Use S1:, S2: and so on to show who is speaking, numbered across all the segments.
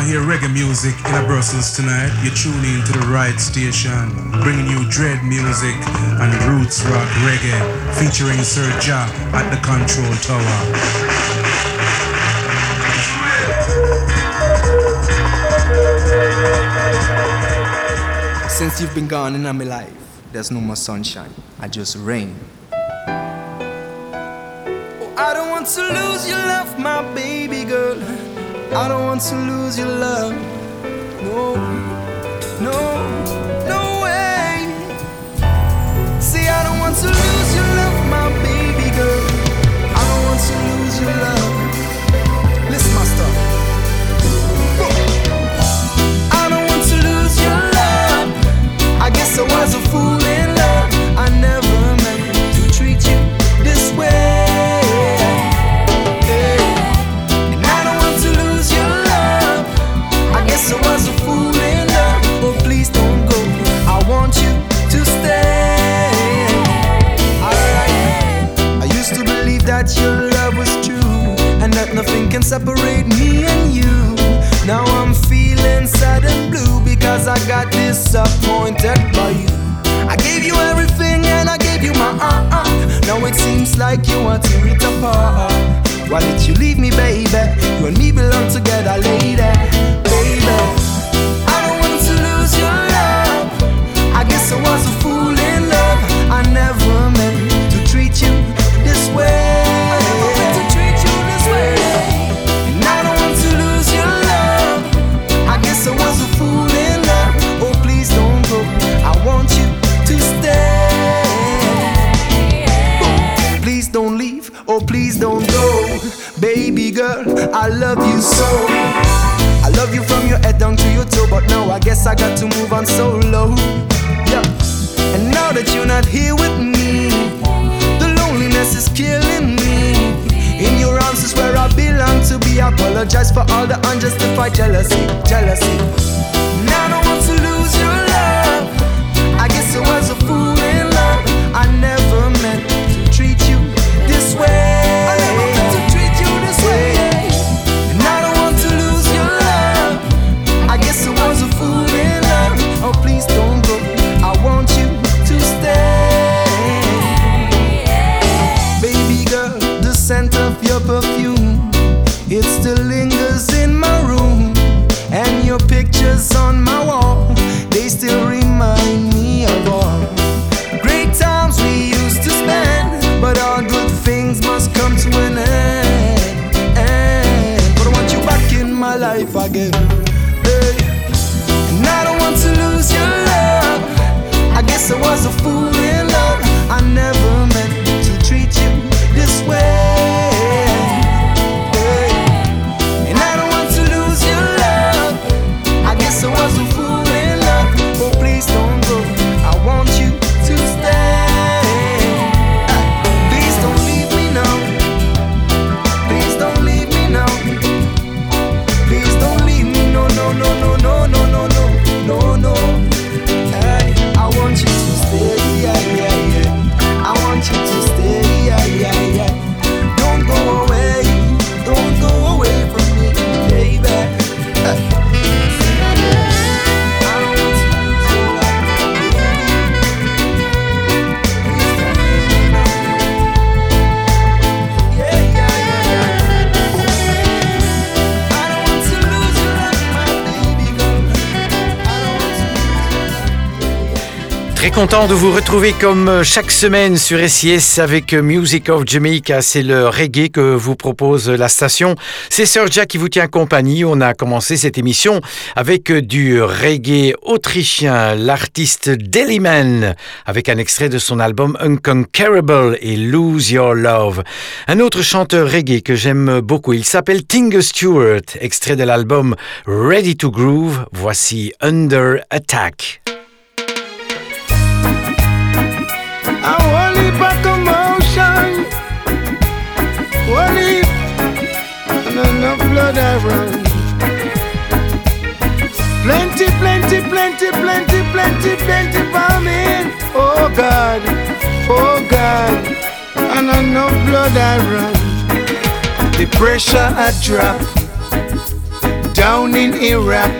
S1: want to hear reggae music in a Brussels tonight, you're tuning into the right station, bringing you dread music and roots rock reggae, featuring Sir Jack at the Control Tower.
S2: Since you've been gone in my life, there's no more sunshine. I just rain. Oh, I don't want to lose your love, my baby. I don't want to lose your love. No. got disappointed by you. I gave you everything and I gave you my uh uh. Now it seems like you want to tear it apart. Why did you leave me, baby? You and me belong
S3: content de vous retrouver comme euh, chaque semaine sur SIS avec euh, Music of Jamaica. C'est le reggae que vous propose la station. C'est Sir Jack qui vous tient compagnie. On a commencé cette émission avec euh, du reggae autrichien, l'artiste Deliman, avec un extrait de son album Unconquerable et Lose Your Love. Un autre chanteur reggae que j'aime beaucoup, il s'appelle Tingle Stewart, extrait de l'album Ready to Groove. Voici Under Attack.
S4: road. Plenty, plenty, plenty, plenty, plenty, plenty bombing. Oh God, oh God, and I know blood I run. The pressure I drop down in Iraq.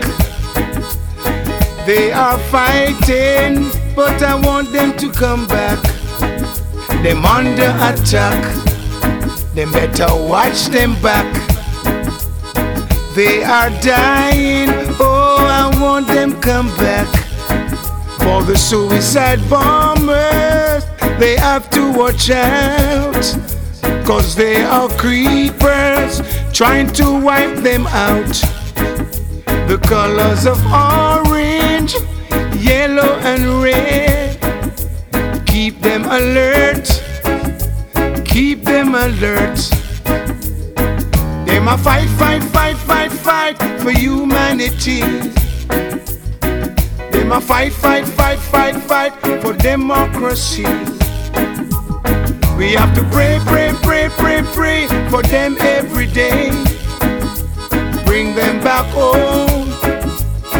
S4: They are fighting, but I want them to come back. Them under attack. Them better watch them back. They are dying, oh, I want them come back. For the suicide bombers, they have to watch out. Cause they are creepers trying to wipe them out. The colors of orange, yellow, and red. Keep them alert, keep them alert. They a fight, fight, fight, fight, fight for humanity. They a fight, fight, fight, fight, fight for democracy. We have to pray, pray, pray, pray, pray for them every day. Bring them back home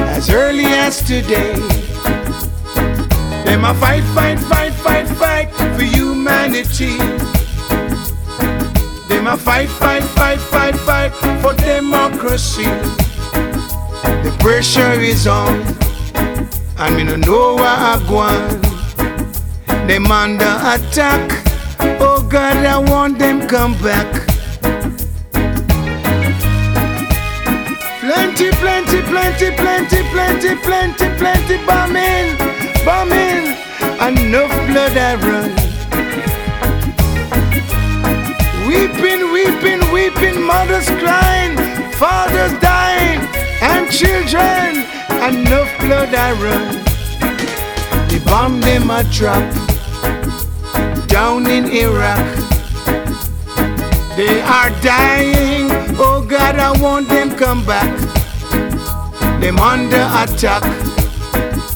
S4: as early as today. Them a fight, fight, fight, fight, fight for humanity. Them a fight, fight, fight, fight, fight for democracy. The pressure is on, and me no know where I going. Them under attack. Oh God, I want them come back. Plenty, plenty, plenty, plenty, plenty, plenty, plenty bombing, bombing, enough blood I run. Weeping, weeping, weeping, mothers crying, fathers dying, and children, enough blood I run. The bomb them a drop down in Iraq. They are dying. Oh God, I want them come back. Them under attack.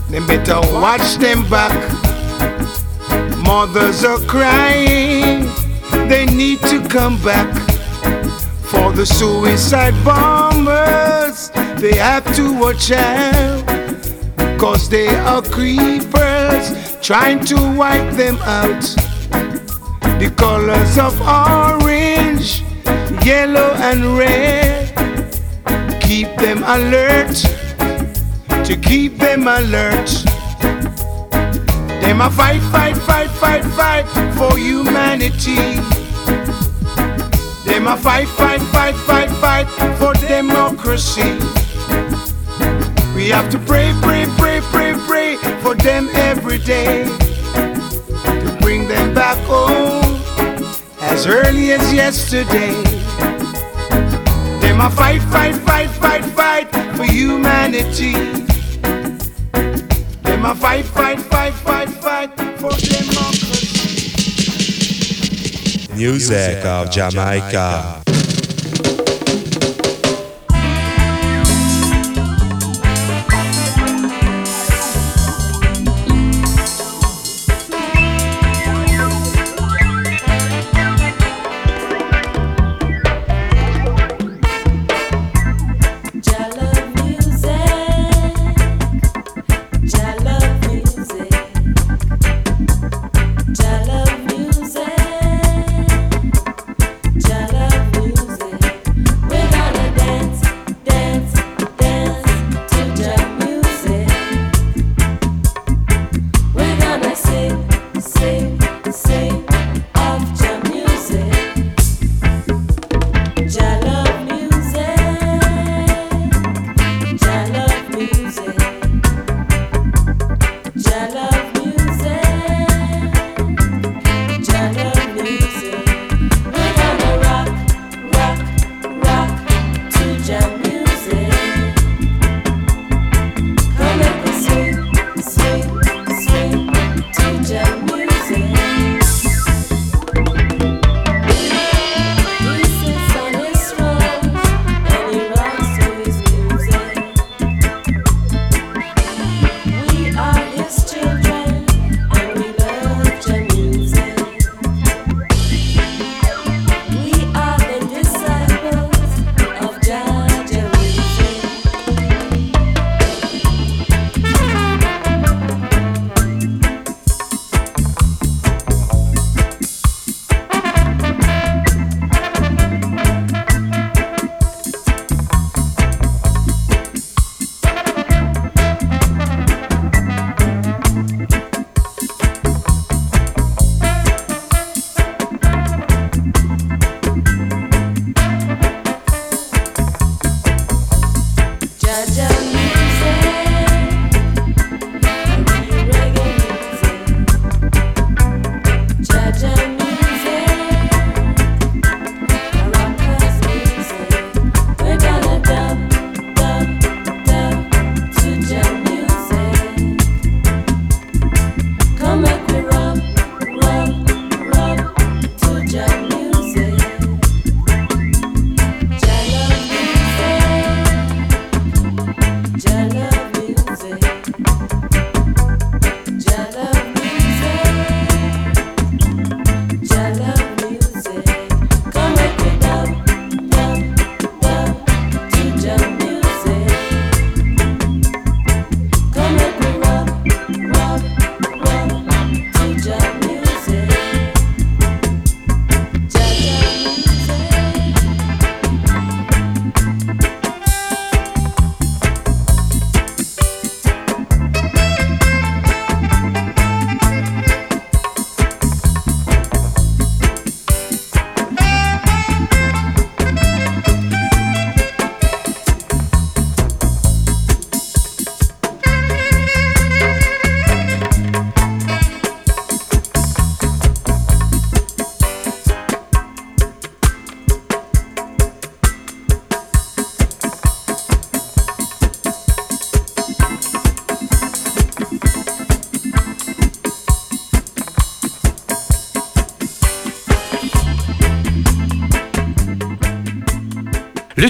S4: Them better watch them back. Mothers are crying. They need to come back. For the suicide bombers, they have to watch out. Cause they are creepers trying to wipe them out the colors of orange, yellow, and red. Keep them alert, to keep them alert. Them a fight, fight, fight, fight, fight for humanity. Them a fight, fight, fight, fight, fight for democracy. We have to pray, pray, pray, pray, pray for them every day to bring them back home as early as yesterday. Them a fight, fight, fight, fight, fight for humanity. Them a fight, fight, fight, fight, fight for democracy.
S5: Music of Jamaica.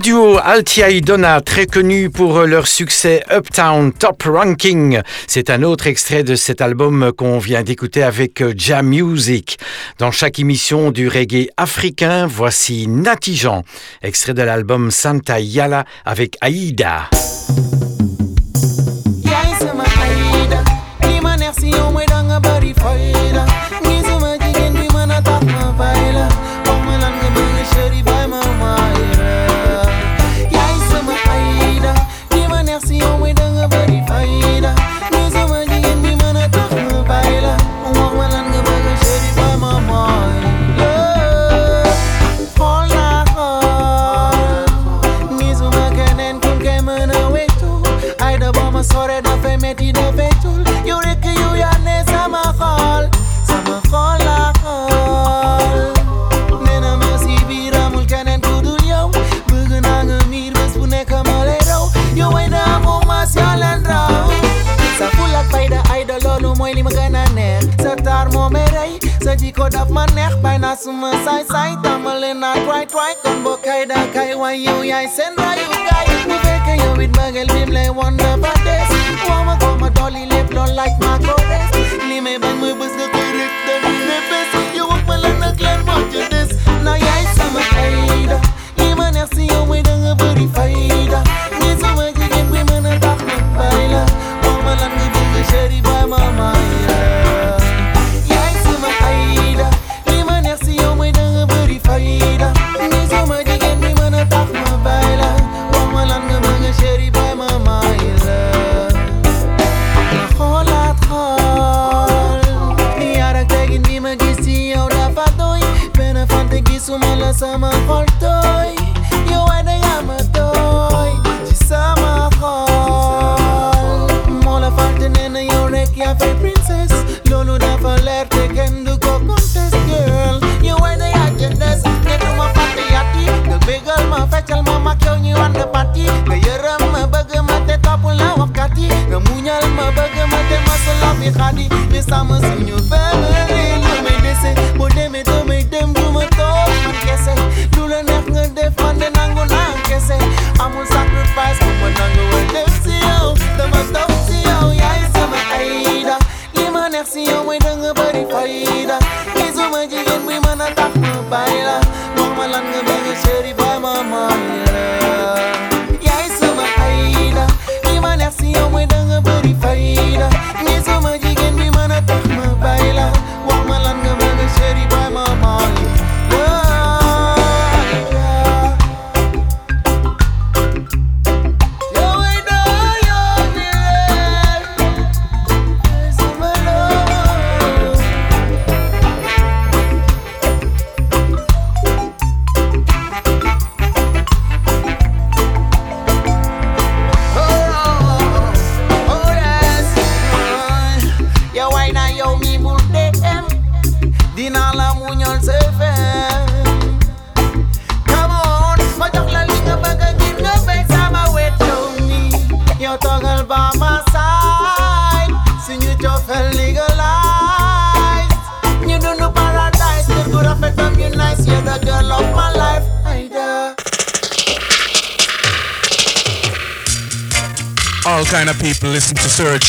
S3: Duo Altia et Donna, très connu pour leur succès Uptown Top Ranking, c'est un autre extrait de cet album qu'on vient d'écouter avec Jam Music. Dans chaque émission du reggae africain, voici Natijan, extrait de l'album Santa Yala avec Aïda.
S6: Ko daf ma neex bay naa suma saay saay tàmbale naa try try kon boo kay da kay waay yow yaay seen rayu gaay bu fekkee yow it bëggeel bim lay won dafa des woo ma ko ma dolli lépp lool laaj ma ko des li may bañ mooy bës nga koy rek dañu ne bés yow wax ma la nag leen moo ci des na yaay sama fayda li ma neex si yow mooy da nga bëri fayda fi xadi ni sama suñu famille lu may dese boo demee doo may dem du ma toog man kese. Lu la neex nga def man de nangu naa kese amul sacrifice bu ma wal def si yow dama toog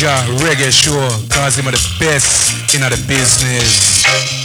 S1: to Sir Ja Reggae Show cause him are the best in the business.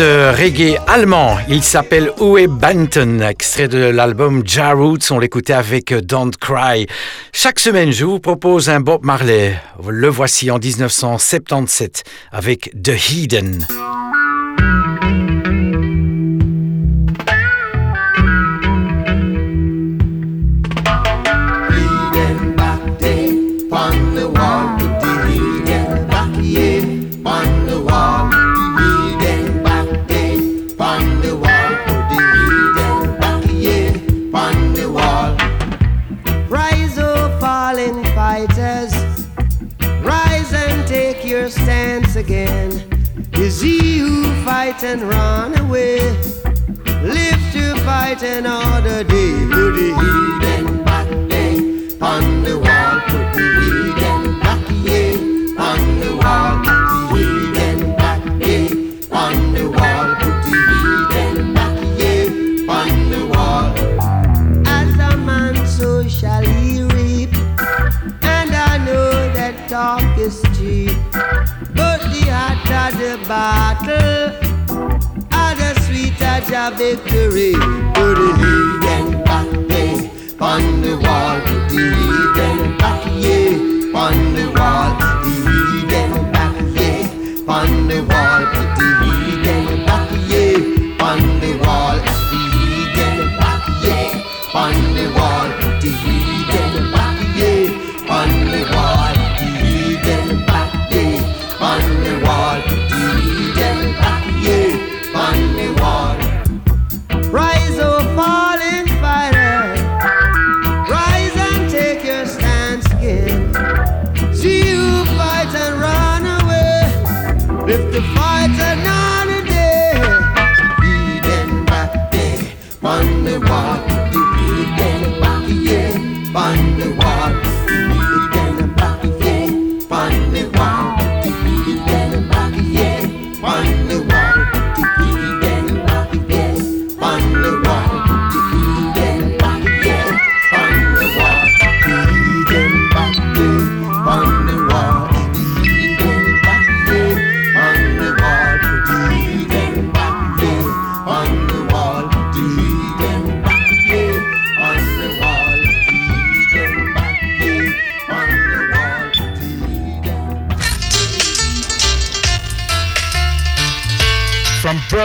S3: Euh, reggae allemand. Il s'appelle Uwe Banton, extrait de l'album Ja Roots. On l'écoutait avec euh, Don't Cry. Chaque semaine, je vous propose un Bob Marley. Le voici en 1977 avec The Hidden.
S7: your stance again. Is he who fights and run away, Live to fight another day. Put the heathen back day on the wall. Put the heathen back yeah, on the wall. battle are the sweet touch of victory. For the hidden battles eh? on the wall, the hidden battles yeah, on the wall.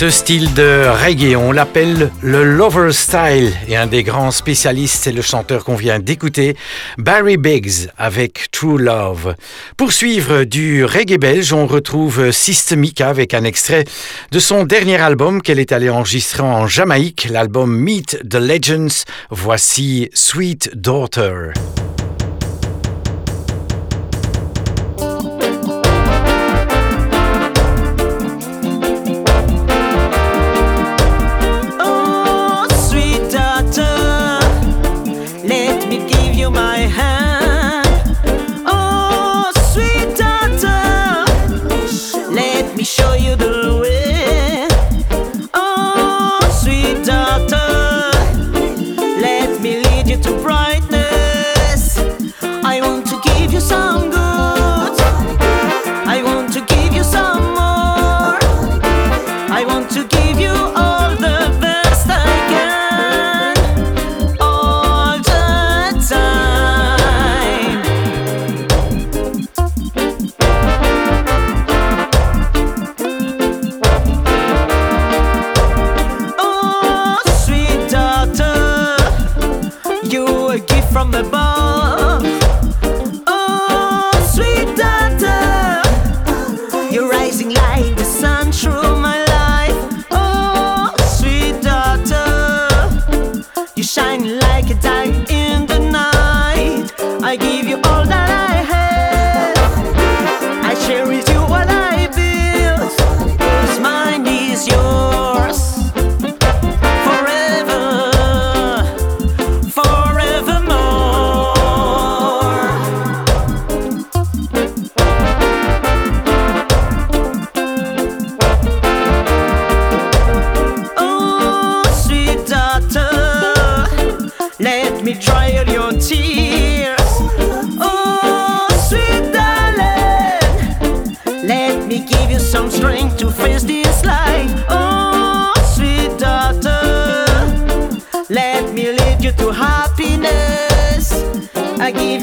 S8: Ce style de reggae, on l'appelle le lover style et un des grands spécialistes, c'est le chanteur qu'on vient d'écouter, Barry Biggs avec True Love. Pour suivre du reggae belge, on retrouve Systemica avec un extrait de son dernier album qu'elle est allée enregistrer en Jamaïque, l'album Meet the Legends. Voici Sweet Daughter.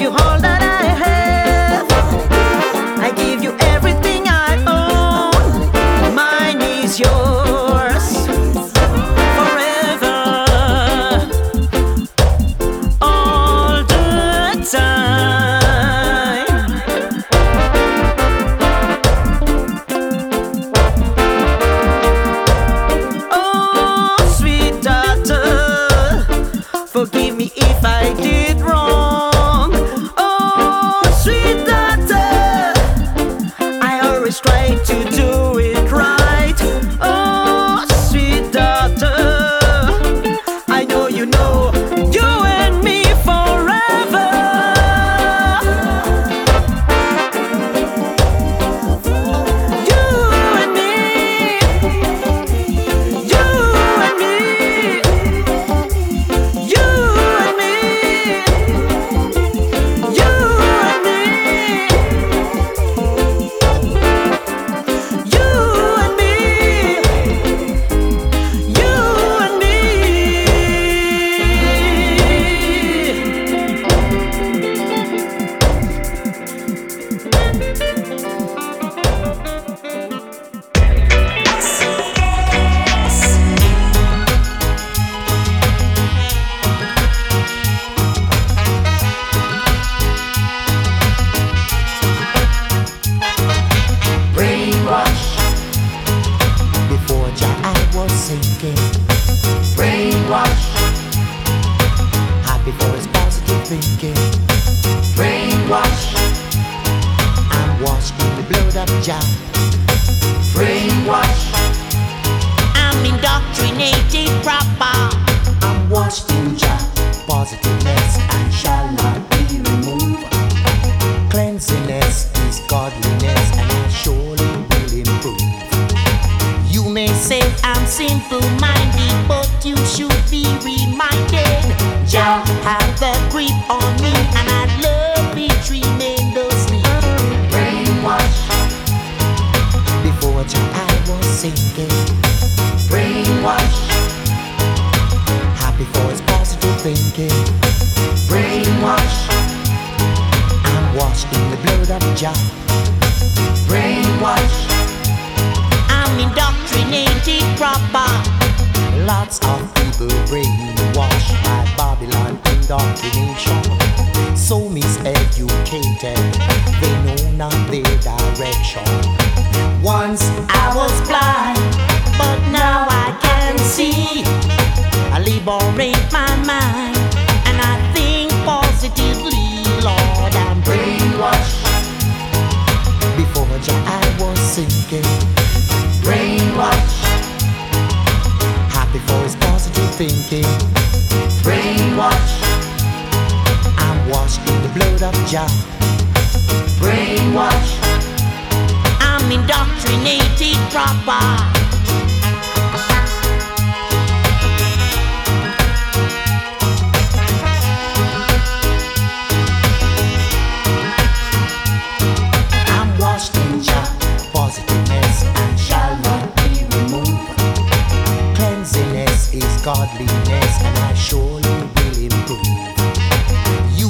S8: you
S9: hold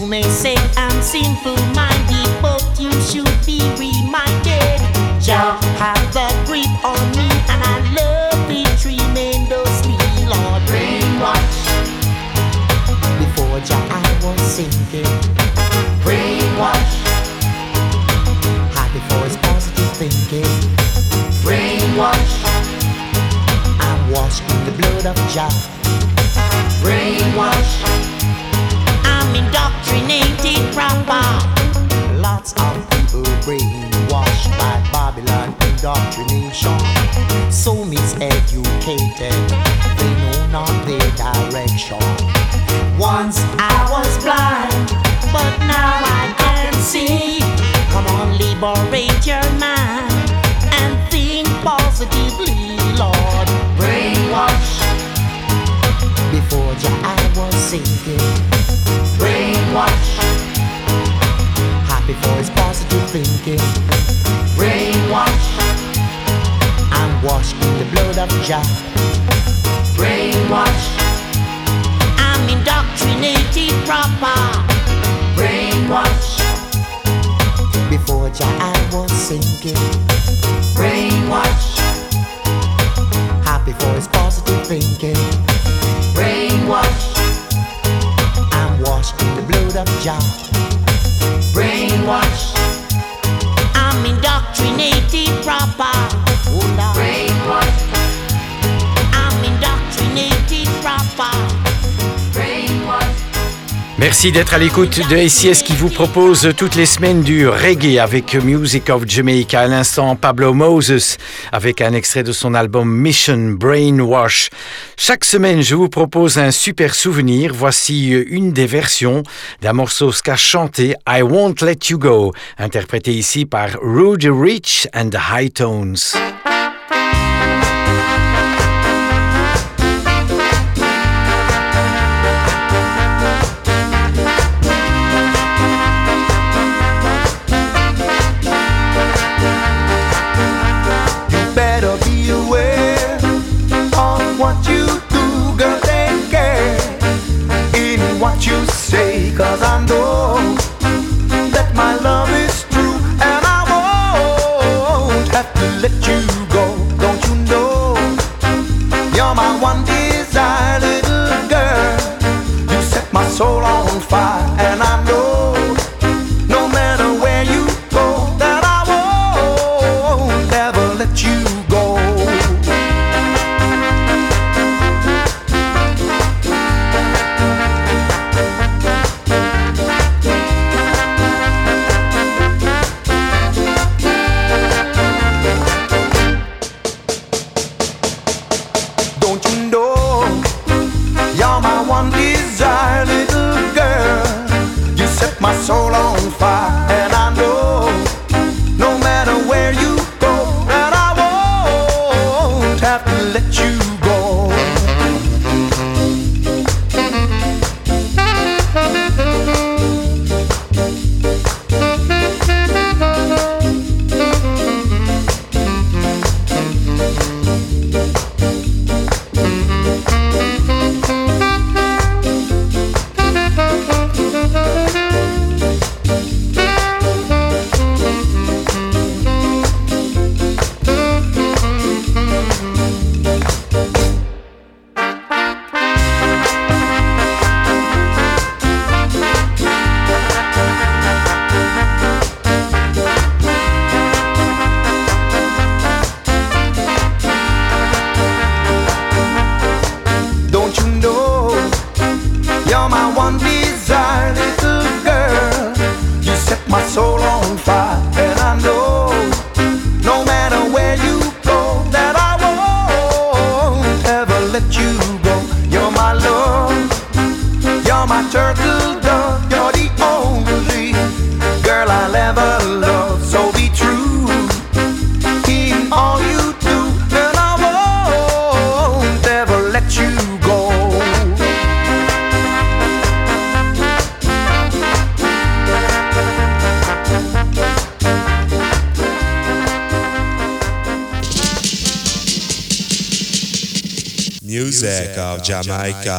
S9: may say I'm sinful minded, but you should be reminded. Jah have the grip on me, and I love it tremendously, Lord.
S10: brainwash. Before Jah, I was sinking. Brainwash. Happy for his positive thinking. Brainwash. I'm washed in the blood of Jah. Brainwash
S9: indoctrinated proper.
S10: Lots of people brainwashed by Babylon indoctrination. So miseducated, they know not their direction. Once
S9: I was blind, but now I can see. Come on, liberate your mind and think positively, Lord. Brainwash. Before your eye was sinking. Brainwash. Happy for his positive thinking. Brainwash. I'm washed in the blood of Jah. Brainwash. I'm indoctrinated proper. Brainwash. Before Jah I was sinking. Brainwash. Happy for his positive thinking. Brainwash. Of Jah. Brainwash. I'm indoctrinated proper. Brainwash.
S3: Merci d'être à l'écoute de ACS qui vous propose toutes les semaines du reggae avec Music of Jamaica. À l'instant, Pablo Moses avec un extrait de son album Mission Brainwash. Chaque semaine, je vous propose un super souvenir. Voici une des versions d'un morceau ska chanté I Won't Let You Go, interprété ici par Rudy Rich and the High Tones.
S11: Have to let you
S1: Jamaica.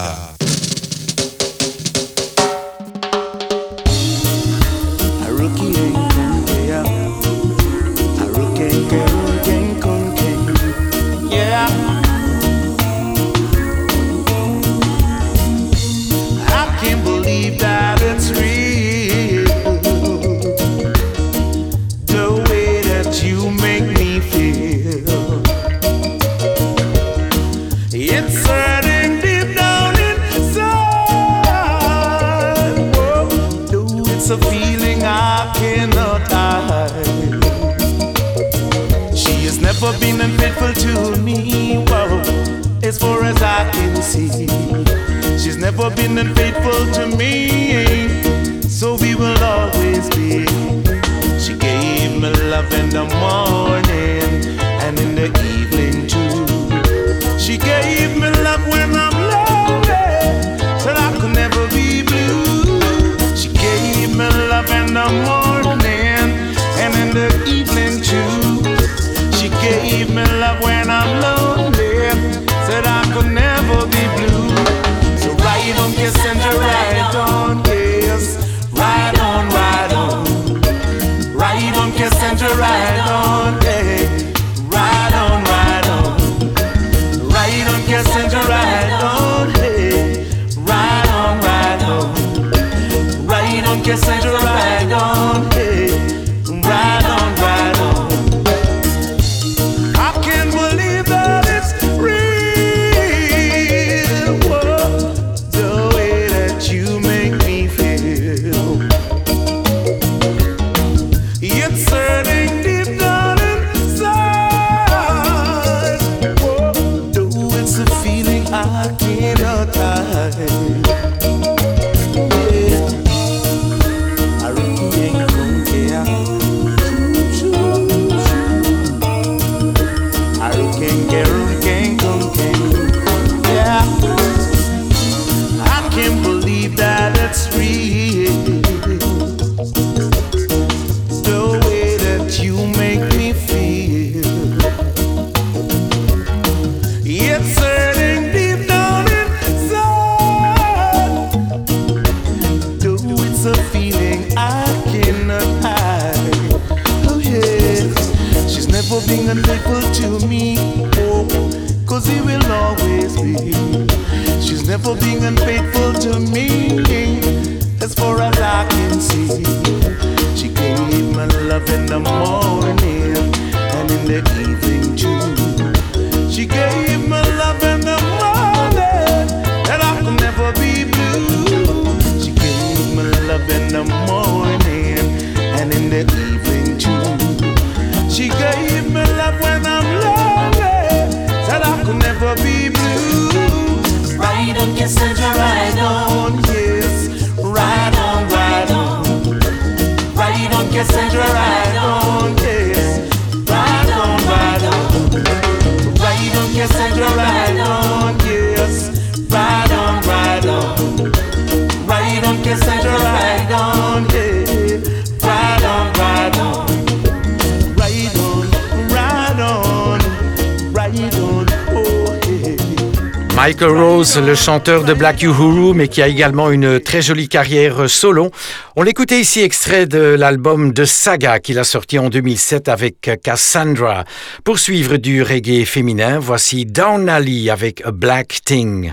S12: Le chanteur de Black Uhuru, mais qui a également une très jolie carrière solo. On l'écoutait ici extrait de l'album de Saga qu'il a sorti en 2007 avec Cassandra. Pour suivre du reggae féminin, voici Down Alley avec A Black Thing.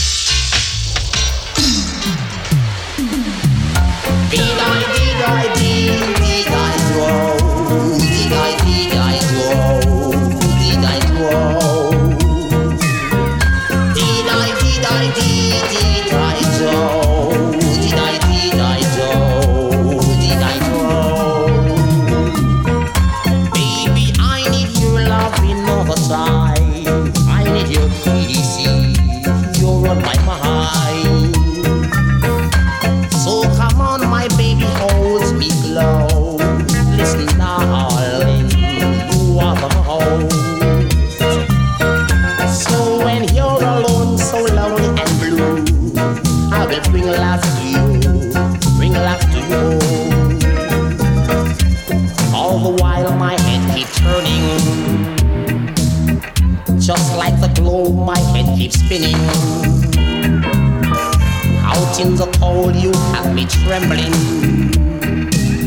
S13: me trembling.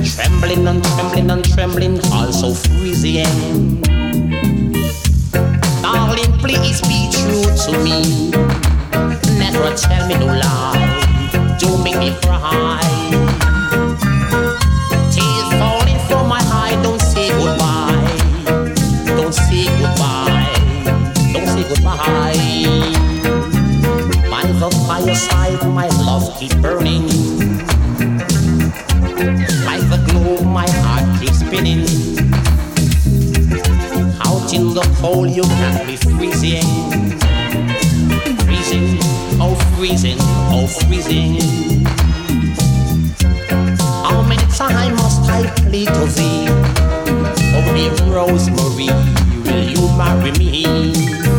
S13: Trembling and trembling and trembling, also freezing. Darling, please be true to me. Never tell me no lie. Don't make me cry. Tears falling from my eye, don't say goodbye. Don't say goodbye. Don't say goodbye. By the fireside, my love keep burning. Like a globe, my heart keeps spinning. Out in the cold, you can be freezing. Freezing, oh freezing, oh freezing. How many times must I plead to thee? Oh, dear Rosemary, will you marry me?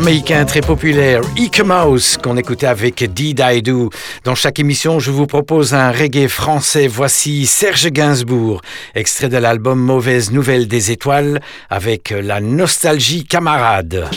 S3: Jamaïcain très populaire, Ike Mouse, qu'on écoutait avec Did I Do. Dans chaque émission, je vous propose un reggae français. Voici Serge Gainsbourg, extrait de l'album Mauvaise Nouvelle des Étoiles, avec la nostalgie camarade.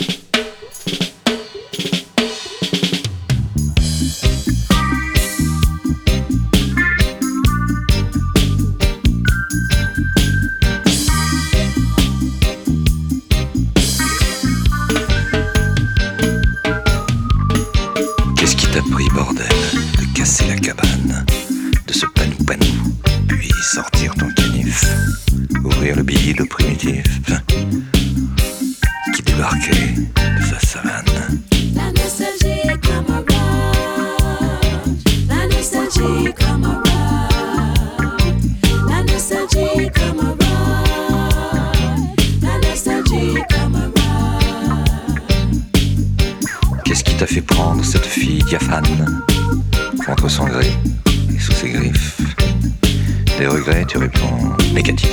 S14: Ouvrir le billet le primitif, qui débarquait de sa savane.
S15: La nostalgie come around. La nostalgie come around. La nostalgie come around. La nostalgie come around.
S14: Qu'est-ce qui t'a fait prendre cette fille diaphane contre son gré et sous ses griffes? Des regrets, tu réponds négatif.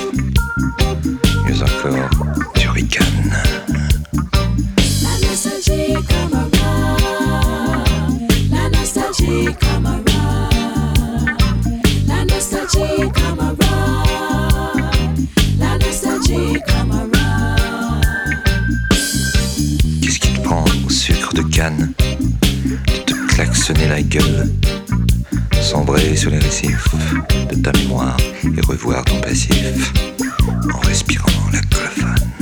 S14: Klaxonner la gueule Sombrer sur les récifs de ta mémoire et revoir ton passif en respirant la colophane.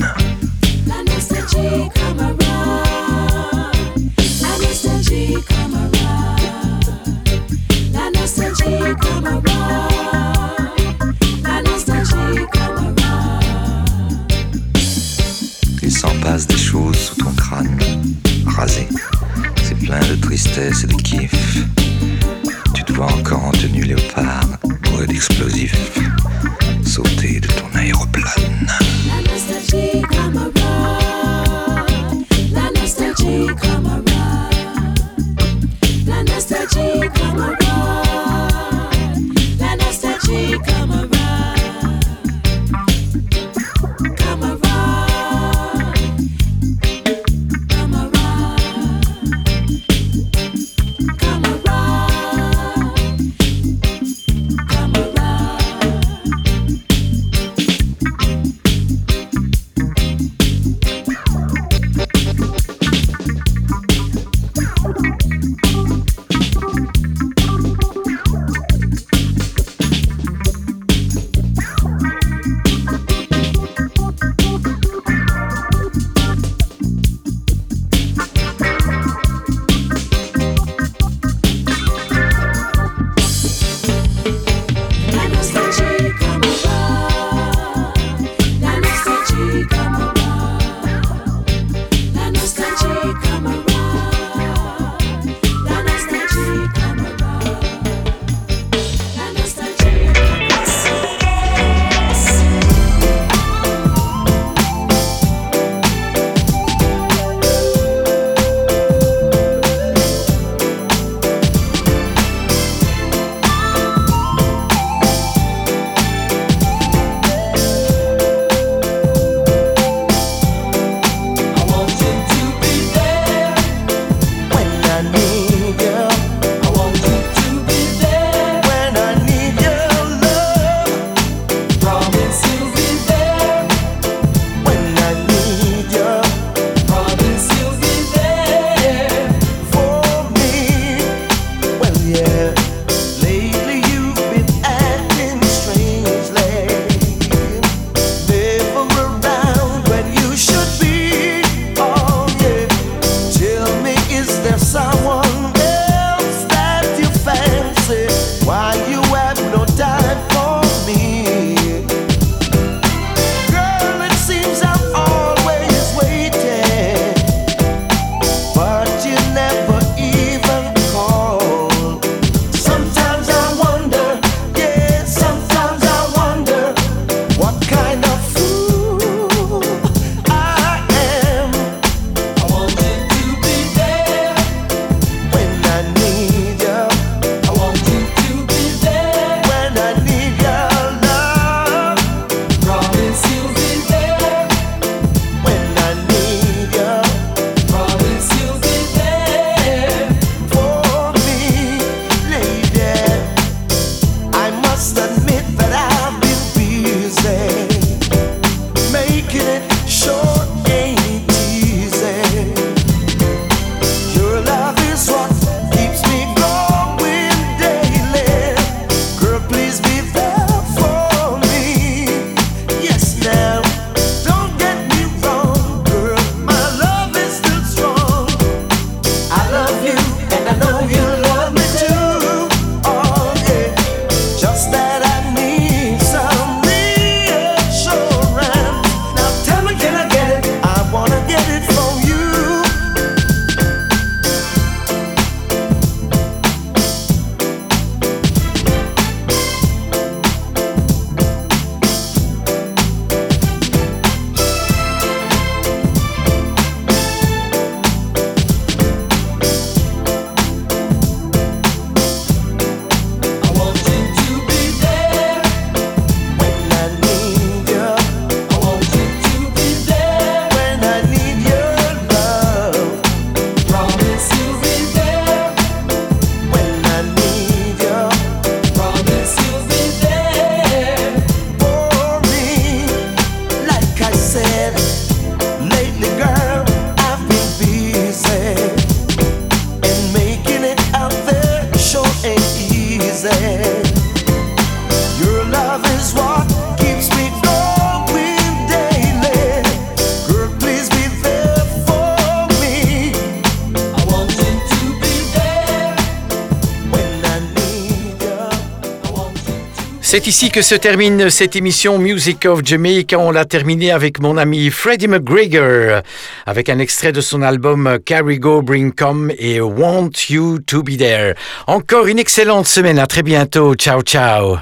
S3: C'est ici que se termine cette émission Music of Jamaica. On l'a terminé avec mon ami Freddie McGregor, avec un extrait de son album Carry Go Bring Come et Want You to Be There. Encore une excellente semaine. À très bientôt. Ciao, ciao.